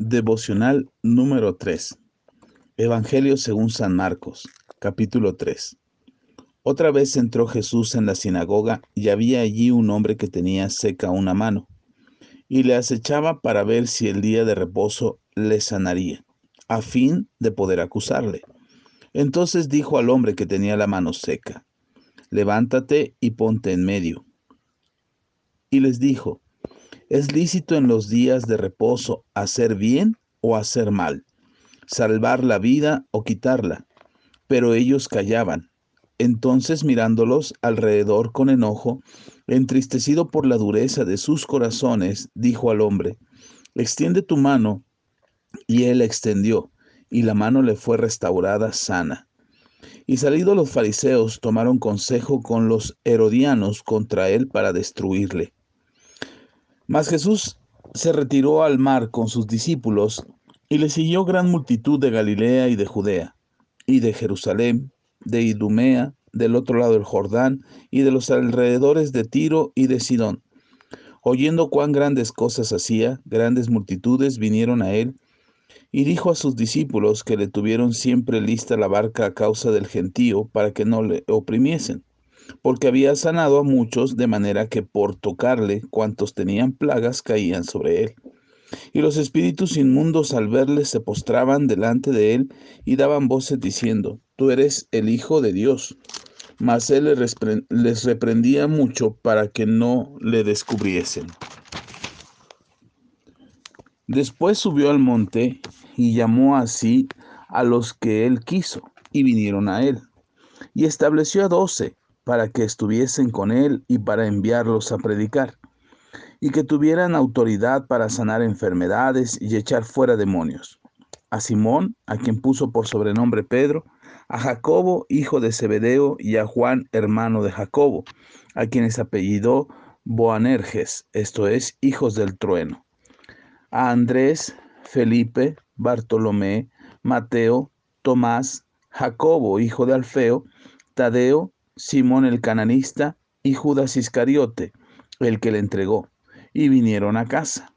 Devocional número 3. Evangelio según San Marcos, capítulo 3. Otra vez entró Jesús en la sinagoga y había allí un hombre que tenía seca una mano, y le acechaba para ver si el día de reposo le sanaría, a fin de poder acusarle. Entonces dijo al hombre que tenía la mano seca, levántate y ponte en medio. Y les dijo, ¿Es lícito en los días de reposo hacer bien o hacer mal? ¿Salvar la vida o quitarla? Pero ellos callaban. Entonces mirándolos alrededor con enojo, entristecido por la dureza de sus corazones, dijo al hombre, extiende tu mano. Y él extendió, y la mano le fue restaurada sana. Y salidos los fariseos tomaron consejo con los herodianos contra él para destruirle. Mas Jesús se retiró al mar con sus discípulos y le siguió gran multitud de Galilea y de Judea, y de Jerusalén, de Idumea, del otro lado del Jordán, y de los alrededores de Tiro y de Sidón. Oyendo cuán grandes cosas hacía, grandes multitudes vinieron a él, y dijo a sus discípulos que le tuvieron siempre lista la barca a causa del gentío, para que no le oprimiesen porque había sanado a muchos de manera que por tocarle cuantos tenían plagas caían sobre él. Y los espíritus inmundos al verle se postraban delante de él y daban voces diciendo, Tú eres el Hijo de Dios. Mas él les reprendía mucho para que no le descubriesen. Después subió al monte y llamó así a los que él quiso, y vinieron a él. Y estableció a doce para que estuviesen con él y para enviarlos a predicar, y que tuvieran autoridad para sanar enfermedades y echar fuera demonios. A Simón, a quien puso por sobrenombre Pedro, a Jacobo, hijo de Zebedeo, y a Juan, hermano de Jacobo, a quienes apellidó Boanerges, esto es, hijos del trueno. A Andrés, Felipe, Bartolomé, Mateo, Tomás, Jacobo, hijo de Alfeo, Tadeo, Simón el cananista y Judas Iscariote, el que le entregó, y vinieron a casa.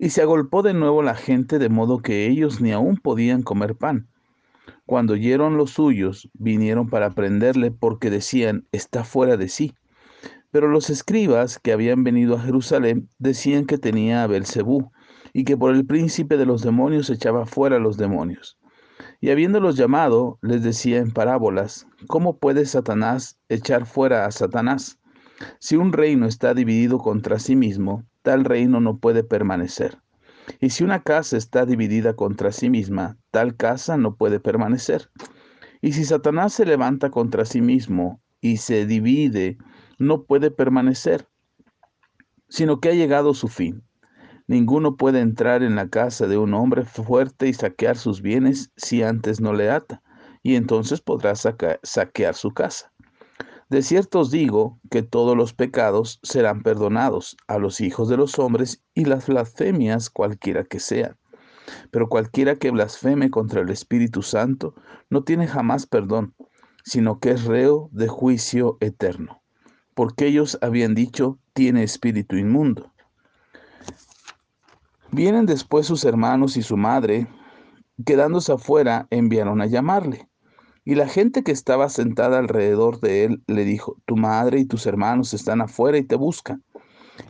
Y se agolpó de nuevo la gente de modo que ellos ni aún podían comer pan. Cuando oyeron los suyos, vinieron para prenderle porque decían, está fuera de sí. Pero los escribas que habían venido a Jerusalén decían que tenía a Belcebú y que por el príncipe de los demonios echaba fuera los demonios. Y habiéndolos llamado, les decía en parábolas, ¿cómo puede Satanás echar fuera a Satanás? Si un reino está dividido contra sí mismo, tal reino no puede permanecer. Y si una casa está dividida contra sí misma, tal casa no puede permanecer. Y si Satanás se levanta contra sí mismo y se divide, no puede permanecer, sino que ha llegado su fin. Ninguno puede entrar en la casa de un hombre fuerte y saquear sus bienes si antes no le ata, y entonces podrá saquear su casa. De cierto os digo que todos los pecados serán perdonados a los hijos de los hombres y las blasfemias cualquiera que sean. Pero cualquiera que blasfeme contra el Espíritu Santo no tiene jamás perdón, sino que es reo de juicio eterno. Porque ellos habían dicho, tiene espíritu inmundo. Vienen después sus hermanos y su madre, quedándose afuera, enviaron a llamarle. Y la gente que estaba sentada alrededor de él le dijo, tu madre y tus hermanos están afuera y te buscan.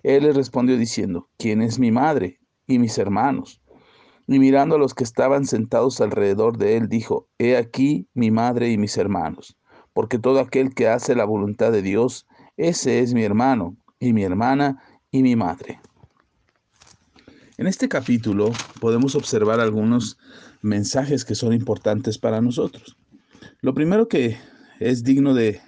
Él le respondió diciendo, ¿quién es mi madre y mis hermanos? Y mirando a los que estaban sentados alrededor de él, dijo, He aquí mi madre y mis hermanos, porque todo aquel que hace la voluntad de Dios, ese es mi hermano y mi hermana y mi madre. En este capítulo podemos observar algunos mensajes que son importantes para nosotros. Lo primero que es digno de,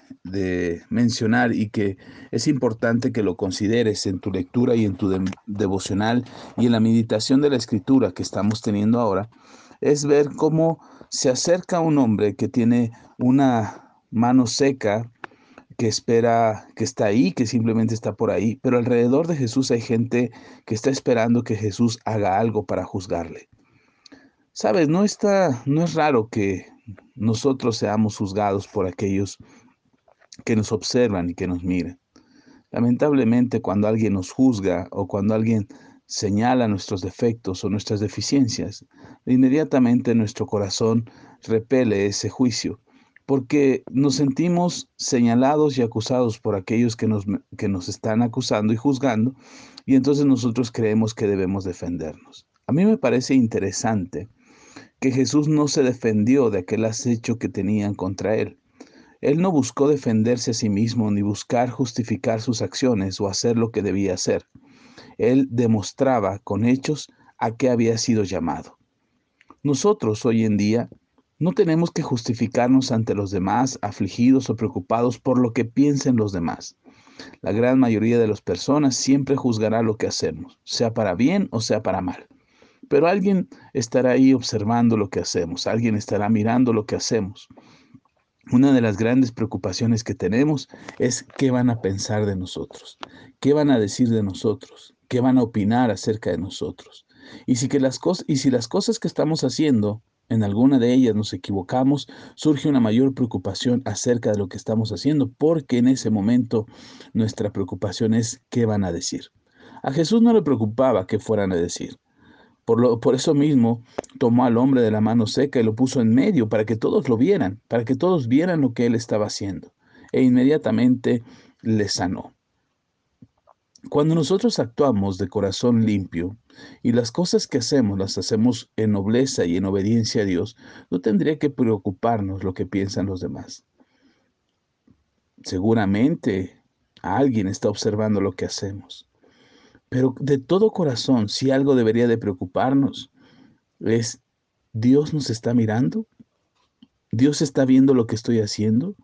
mencionar y que es importante que lo consideres en tu lectura y en tu devocional y en la meditación de la escritura que estamos teniendo ahora, es ver cómo se acerca un hombre que tiene una mano seca que espera, que está ahí, que simplemente está por ahí, pero alrededor de Jesús hay gente que está esperando que Jesús haga algo para juzgarle. Sabes, no está, no es raro que nosotros seamos juzgados por aquellos que nos observan y que nos miran. Lamentablemente, cuando alguien nos juzga o cuando alguien señala nuestros defectos o nuestras deficiencias, inmediatamente nuestro corazón repele ese juicio, porque nos sentimos señalados y acusados por aquellos que nos, que nos están acusando y juzgando, y entonces nosotros creemos que debemos defendernos. A mí me parece interesante que Jesús no se defendió de aquel acecho que tenían contra él. Él no buscó defenderse a sí mismo ni buscar justificar sus acciones o hacer lo que debía hacer. Él demostraba con hechos a qué había sido llamado. Nosotros hoy en día no tenemos que justificarnos ante los demás, afligidos o preocupados por lo que piensen los demás. La gran mayoría de las personas siempre juzgará lo que hacemos, sea para bien o sea para mal. Pero alguien estará ahí observando lo que hacemos, alguien estará mirando lo que hacemos. Una de las grandes preocupaciones que tenemos es qué van a pensar de nosotros, qué van a decir de nosotros, qué van a opinar acerca de nosotros. Y si, y si las cosas que estamos haciendo, en alguna de ellas nos equivocamos, surge una mayor preocupación acerca de lo que estamos haciendo, porque en ese momento nuestra preocupación es qué van a decir. A Jesús no le preocupaba qué fueran a decir. Por, lo, por eso mismo tomó al hombre de la mano seca y lo puso en medio para que todos lo vieran, para que todos vieran lo que él estaba haciendo. E inmediatamente le sanó. Cuando nosotros actuamos de corazón limpio y las cosas que hacemos las hacemos en nobleza y en obediencia a Dios, no tendría que preocuparnos lo que piensan los demás. Seguramente alguien está observando lo que hacemos. Pero de todo corazón, si algo debería de preocuparnos, es, ¿Dios nos está mirando? ¿Dios está viendo lo que estoy haciendo?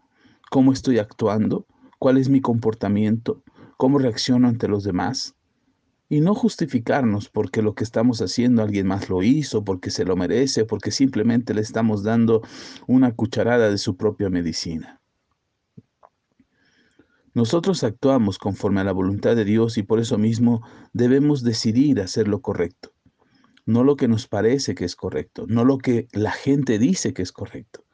¿Cómo estoy actuando? ¿Cuál es mi comportamiento? ¿Cómo reacciono ante los demás? Y no justificarnos porque lo que estamos haciendo alguien más lo hizo, porque se lo merece, porque simplemente le estamos dando una cucharada de su propia medicina. Nosotros actuamos conforme a la voluntad de Dios y por eso mismo debemos decidir hacer lo correcto. No lo que nos parece que es correcto, no lo que la gente dice que es correcto,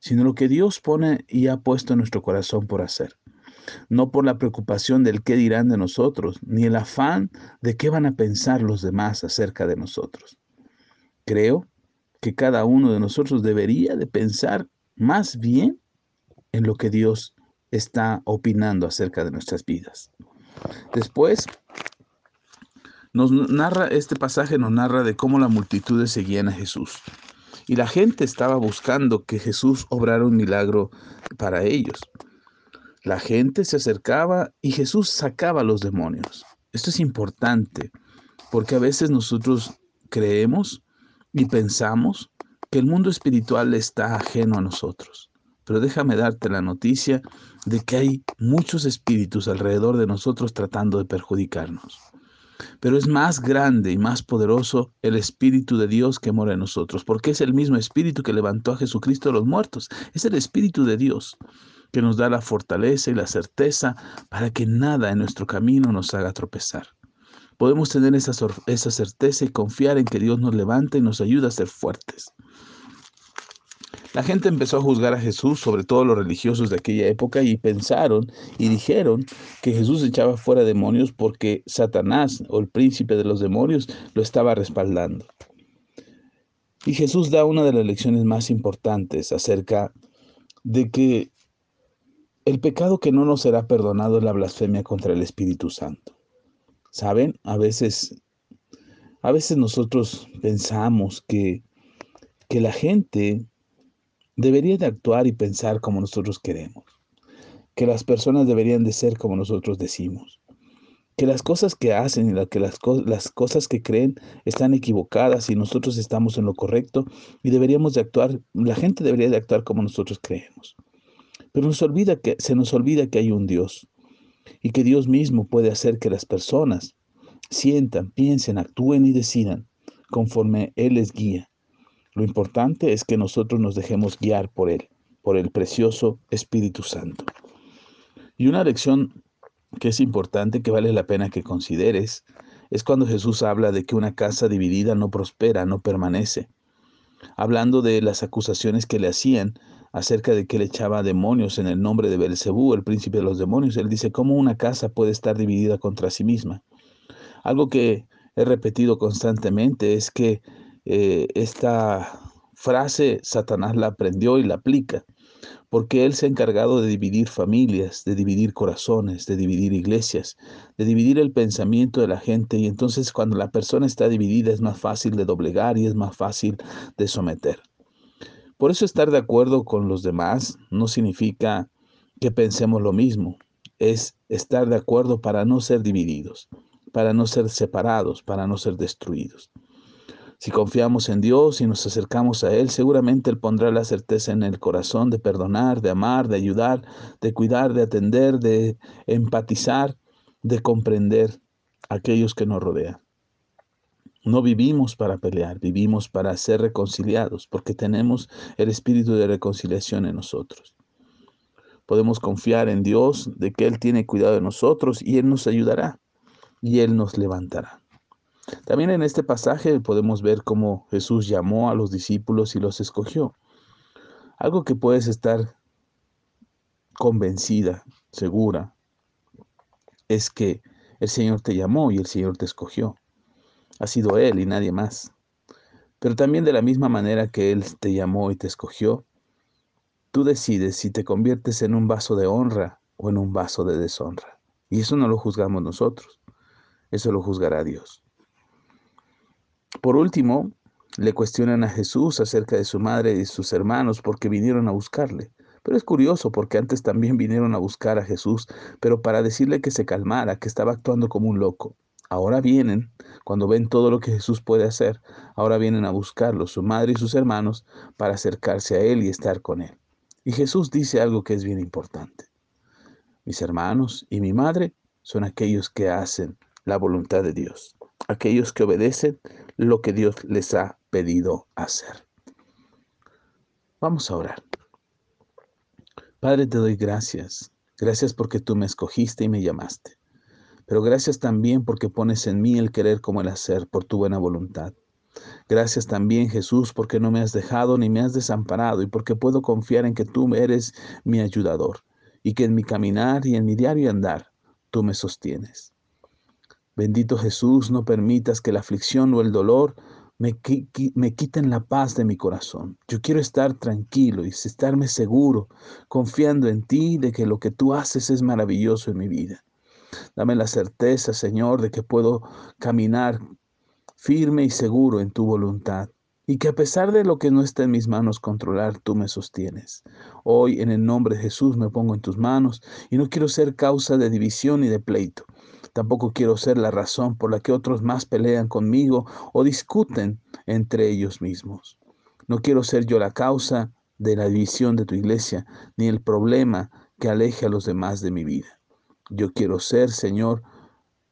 sino lo que Dios pone y ha puesto en nuestro corazón por hacer. No por la preocupación del qué dirán de nosotros, ni el afán de qué van a pensar los demás acerca de nosotros. Creo que cada uno de nosotros debería de pensar más bien en lo que Dios está opinando acerca de nuestras vidas. Después, nos narra, este pasaje nos narra de cómo la multitud seguían a Jesús. Y la gente estaba buscando que Jesús obrara un milagro para ellos. La gente se acercaba y Jesús sacaba a los demonios. Esto es importante porque a veces nosotros creemos y pensamos que el mundo espiritual está ajeno a nosotros. Pero déjame darte la noticia de que hay muchos espíritus alrededor de nosotros tratando de perjudicarnos. Pero es más grande y más poderoso el Espíritu de Dios que mora en nosotros, porque es el mismo Espíritu que levantó a Jesucristo de los muertos. Es el Espíritu de Dios que nos da la fortaleza y la certeza para que nada en nuestro camino nos haga tropezar. Podemos tener esa, esa certeza y confiar en que Dios nos levanta y nos ayuda a ser fuertes. La gente empezó a juzgar a Jesús, sobre todo los religiosos de aquella época, y pensaron y dijeron que Jesús echaba fuera demonios porque Satanás o el príncipe de los demonios lo estaba respaldando. Y Jesús da una de las lecciones más importantes acerca de que el pecado que no nos será perdonado es la blasfemia contra el Espíritu Santo. ¿Saben? A veces, a veces nosotros pensamos que, que la gente debería de actuar y pensar como nosotros queremos, que las personas deberían de ser como nosotros decimos, que las cosas que hacen y que las, las cosas que creen están equivocadas y nosotros estamos en lo correcto y deberíamos de actuar, la gente debería de actuar como nosotros creemos. Pero nos olvida que, se nos olvida que hay un Dios y que Dios mismo puede hacer que las personas sientan, piensen, actúen y decidan conforme Él les guía lo importante es que nosotros nos dejemos guiar por Él, por el precioso Espíritu Santo. Y una lección que es importante, que vale la pena que consideres, es cuando Jesús habla de que una casa dividida no prospera, no permanece. Hablando de las acusaciones que le hacían acerca de que él echaba demonios en el nombre de Belcebú, el príncipe de los demonios, él dice, ¿cómo una casa puede estar dividida contra sí misma? Algo que he repetido constantemente es que eh, esta frase Satanás la aprendió y la aplica, porque él se ha encargado de dividir familias, de dividir corazones, de dividir iglesias, de dividir el pensamiento de la gente y entonces cuando la persona está dividida es más fácil de doblegar y es más fácil de someter. Por eso estar de acuerdo con los demás no significa que pensemos lo mismo, es estar de acuerdo para no ser divididos, para no ser separados, para no ser destruidos. Si confiamos en Dios y nos acercamos a Él, seguramente Él pondrá la certeza en el corazón de perdonar, de amar, de ayudar, de cuidar, de atender, de empatizar, de comprender a aquellos que nos rodean. No vivimos para pelear, vivimos para ser reconciliados, porque tenemos el espíritu de reconciliación en nosotros. Podemos confiar en Dios de que Él tiene cuidado de nosotros y Él nos ayudará y Él nos levantará. También en este pasaje podemos ver cómo Jesús llamó a los discípulos y los escogió. Algo que puedes estar convencida, segura, es que el Señor te llamó y el Señor te escogió ha sido Él y nadie más. Pero también de la misma manera que Él te llamó y te escogió, tú decides si te conviertes en un vaso de honra o en un vaso de deshonra. Y eso no lo juzgamos nosotros, eso lo juzgará Dios. Por último, le cuestionan a Jesús acerca de su madre y sus hermanos porque vinieron a buscarle. Pero es curioso porque antes también vinieron a buscar a Jesús, pero para decirle que se calmara, que estaba actuando como un loco. Ahora vienen, cuando ven todo lo que Jesús puede hacer, ahora vienen a buscarlo, su madre y sus hermanos, para acercarse a Él y estar con Él. Y Jesús dice algo que es bien importante. Mis hermanos y mi madre son aquellos que hacen la voluntad de Dios, aquellos que obedecen lo que Dios les ha pedido hacer. Vamos a orar. Padre, te doy gracias. Gracias porque tú me escogiste y me llamaste. Pero gracias también porque pones en mí el querer como el hacer por tu buena voluntad. Gracias también Jesús porque no me has dejado ni me has desamparado y porque puedo confiar en que tú eres mi ayudador y que en mi caminar y en mi diario andar tú me sostienes. Bendito Jesús, no permitas que la aflicción o el dolor me, quiten la paz de mi corazón. Yo quiero estar tranquilo y estarme seguro, confiando en ti de que lo que tú haces es maravilloso en mi vida. Dame la certeza, Señor, de que puedo caminar firme y seguro en tu voluntad y que a pesar de lo que no está en mis manos controlar, tú me sostienes. Hoy en el nombre de Jesús me pongo en tus manos y no quiero ser causa de división y de pleito. Tampoco quiero ser la razón por la que otros más pelean conmigo o discuten entre ellos mismos. No quiero ser yo la causa de la división de tu iglesia, ni el problema que aleje a los demás de mi vida. Yo quiero ser, Señor,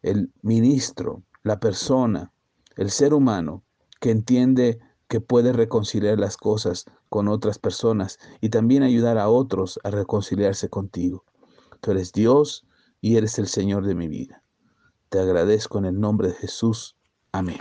el ministro, la persona, el ser humano que entiende que puede reconciliar las cosas con otras personas y también ayudar a otros a reconciliarse contigo. Tú eres Dios y eres el Señor de mi vida. Te agradezco en el nombre de Jesús. Amén.